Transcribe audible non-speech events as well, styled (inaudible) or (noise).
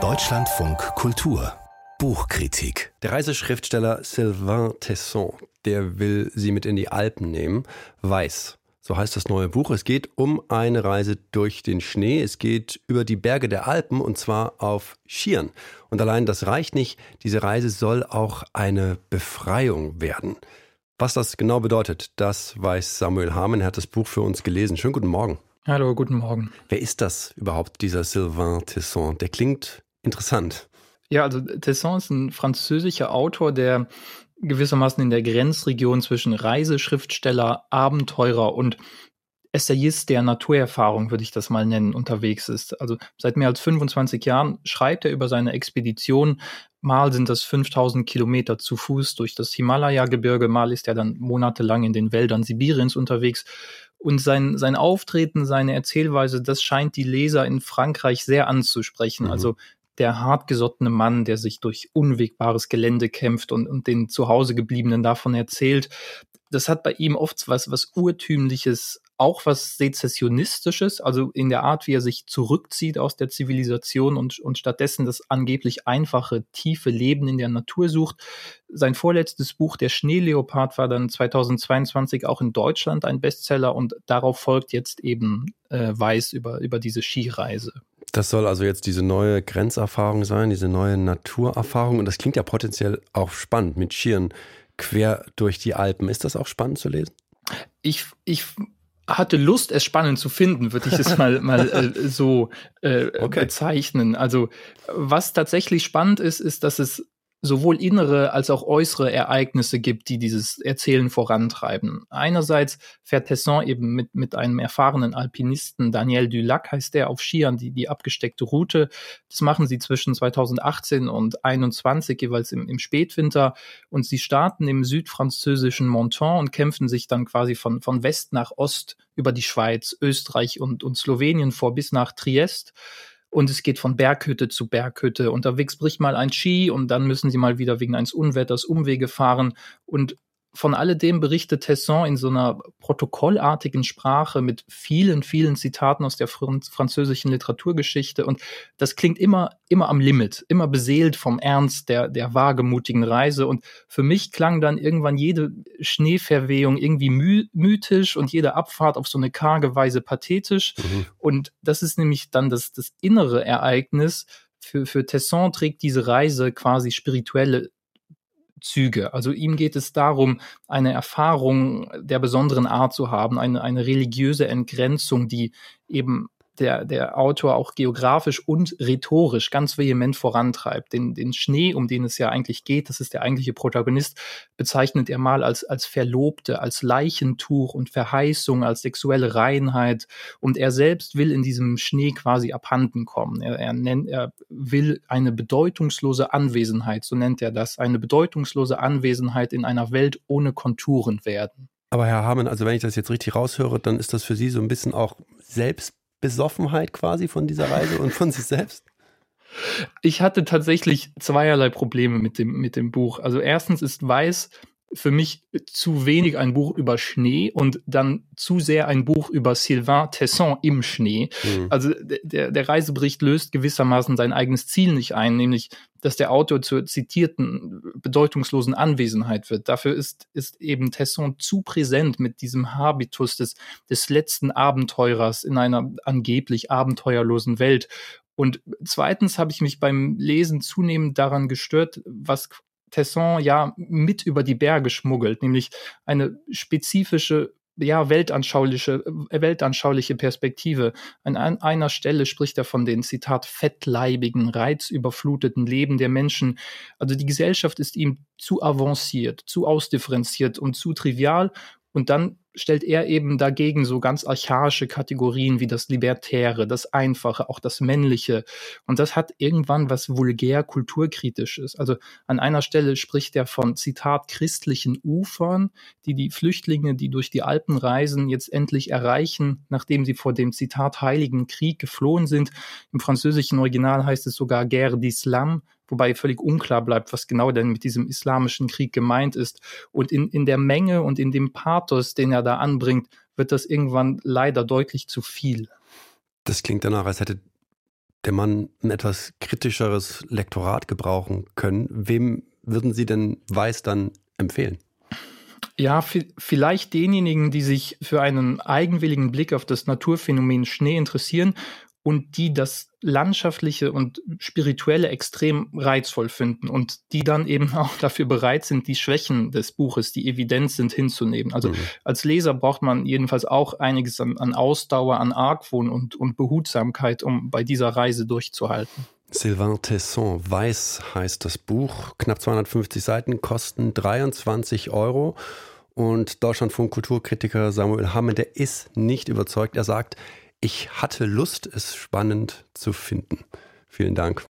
Deutschlandfunk Kultur Buchkritik. Der Reiseschriftsteller Sylvain Tesson, der will Sie mit in die Alpen nehmen. Weiß. So heißt das neue Buch. Es geht um eine Reise durch den Schnee. Es geht über die Berge der Alpen und zwar auf Skiern. Und allein das reicht nicht. Diese Reise soll auch eine Befreiung werden. Was das genau bedeutet, das weiß Samuel Hamann. Er hat das Buch für uns gelesen. Schönen guten Morgen. Hallo, guten Morgen. Wer ist das überhaupt, dieser Sylvain Tesson? Der klingt interessant. Ja, also Tesson ist ein französischer Autor, der gewissermaßen in der Grenzregion zwischen Reiseschriftsteller, Abenteurer und Essayist der Naturerfahrung, würde ich das mal nennen, unterwegs ist. Also seit mehr als 25 Jahren schreibt er über seine Expedition. Mal sind das 5000 Kilometer zu Fuß durch das Himalaya-Gebirge, mal ist er dann monatelang in den Wäldern Sibiriens unterwegs. Und sein, sein Auftreten, seine Erzählweise, das scheint die Leser in Frankreich sehr anzusprechen. Mhm. Also der hartgesottene Mann, der sich durch unwegbares Gelände kämpft und, und den zu Hause gebliebenen davon erzählt. Das hat bei ihm oft was, was urtümliches, auch was sezessionistisches, also in der Art, wie er sich zurückzieht aus der Zivilisation und, und stattdessen das angeblich einfache, tiefe Leben in der Natur sucht. Sein vorletztes Buch, Der Schneeleopard, war dann 2022 auch in Deutschland ein Bestseller und darauf folgt jetzt eben äh, Weiß über, über diese Skireise. Das soll also jetzt diese neue Grenzerfahrung sein, diese neue Naturerfahrung. Und das klingt ja potenziell auch spannend mit Schieren quer durch die Alpen. Ist das auch spannend zu lesen? Ich, ich hatte Lust, es spannend zu finden, würde ich es mal, mal äh, so äh, okay. bezeichnen. Also was tatsächlich spannend ist, ist, dass es sowohl innere als auch äußere Ereignisse gibt, die dieses Erzählen vorantreiben. Einerseits fährt Tesson eben mit, mit einem erfahrenen Alpinisten, Daniel Dulac heißt der, auf Skiern die, die abgesteckte Route. Das machen sie zwischen 2018 und 2021, jeweils im, im Spätwinter. Und sie starten im südfranzösischen Monton und kämpfen sich dann quasi von, von West nach Ost über die Schweiz, Österreich und, und Slowenien vor bis nach Triest und es geht von Berghütte zu Berghütte. Unterwegs bricht mal ein Ski und dann müssen sie mal wieder wegen eines Unwetters Umwege fahren und von alledem berichtet Tesson in so einer protokollartigen Sprache mit vielen, vielen Zitaten aus der französischen Literaturgeschichte. Und das klingt immer, immer am Limit, immer beseelt vom Ernst der, der wagemutigen Reise. Und für mich klang dann irgendwann jede Schneeverwehung irgendwie my mythisch und jede Abfahrt auf so eine karge Weise pathetisch. Mhm. Und das ist nämlich dann das, das innere Ereignis, für, für Tesson trägt diese Reise quasi spirituelle Züge. Also ihm geht es darum, eine Erfahrung der besonderen Art zu haben, eine, eine religiöse Entgrenzung, die eben der, der Autor auch geografisch und rhetorisch ganz vehement vorantreibt. Den, den Schnee, um den es ja eigentlich geht, das ist der eigentliche Protagonist, bezeichnet er mal als, als Verlobte, als Leichentuch und Verheißung, als sexuelle Reinheit. Und er selbst will in diesem Schnee quasi abhanden kommen. Er, er, nennt, er will eine bedeutungslose Anwesenheit, so nennt er das, eine bedeutungslose Anwesenheit in einer Welt ohne Konturen werden. Aber Herr Hamann, also wenn ich das jetzt richtig raushöre, dann ist das für Sie so ein bisschen auch selbst Besoffenheit quasi von dieser Reise und von sich selbst? Ich hatte tatsächlich zweierlei Probleme mit dem, mit dem Buch. Also erstens ist Weiß für mich zu wenig ein Buch über Schnee und dann zu sehr ein Buch über Sylvain Tesson im Schnee. Mhm. Also der, der Reisebericht löst gewissermaßen sein eigenes Ziel nicht ein, nämlich dass der Autor zur zitierten bedeutungslosen Anwesenheit wird. Dafür ist, ist eben Tesson zu präsent mit diesem Habitus des, des letzten Abenteurers in einer angeblich abenteuerlosen Welt. Und zweitens habe ich mich beim Lesen zunehmend daran gestört, was Tesson ja mit über die Berge schmuggelt, nämlich eine spezifische ja, weltanschauliche, äh, weltanschauliche Perspektive. An einer Stelle spricht er von den, Zitat, fettleibigen, reizüberfluteten Leben der Menschen. Also die Gesellschaft ist ihm zu avanciert, zu ausdifferenziert und zu trivial. Und dann stellt er eben dagegen so ganz archaische Kategorien wie das Libertäre, das Einfache, auch das Männliche. Und das hat irgendwann was vulgär kulturkritisches. Also an einer Stelle spricht er von, Zitat, christlichen Ufern, die die Flüchtlinge, die durch die Alpen reisen, jetzt endlich erreichen, nachdem sie vor dem, Zitat, Heiligen Krieg geflohen sind. Im französischen Original heißt es sogar Guerre d'Islam, wobei völlig unklar bleibt, was genau denn mit diesem islamischen Krieg gemeint ist. Und in, in der Menge und in dem Pathos, den er da anbringt, wird das irgendwann leider deutlich zu viel. Das klingt danach, als hätte der Mann ein etwas kritischeres Lektorat gebrauchen können, wem würden Sie denn Weiß dann empfehlen? Ja, vielleicht denjenigen, die sich für einen eigenwilligen Blick auf das Naturphänomen Schnee interessieren und die das landschaftliche und spirituelle extrem reizvoll finden und die dann eben (laughs) auch dafür bereit sind, die Schwächen des Buches, die evident sind, hinzunehmen. Also mhm. als Leser braucht man jedenfalls auch einiges an, an Ausdauer, an Argwohn und, und Behutsamkeit, um bei dieser Reise durchzuhalten. Sylvain Tesson, Weiß heißt das Buch, knapp 250 Seiten, kosten 23 Euro. Und Deutschlandfunk Kulturkritiker Samuel Hamme, der ist nicht überzeugt. Er sagt, ich hatte Lust, es spannend zu finden. Vielen Dank.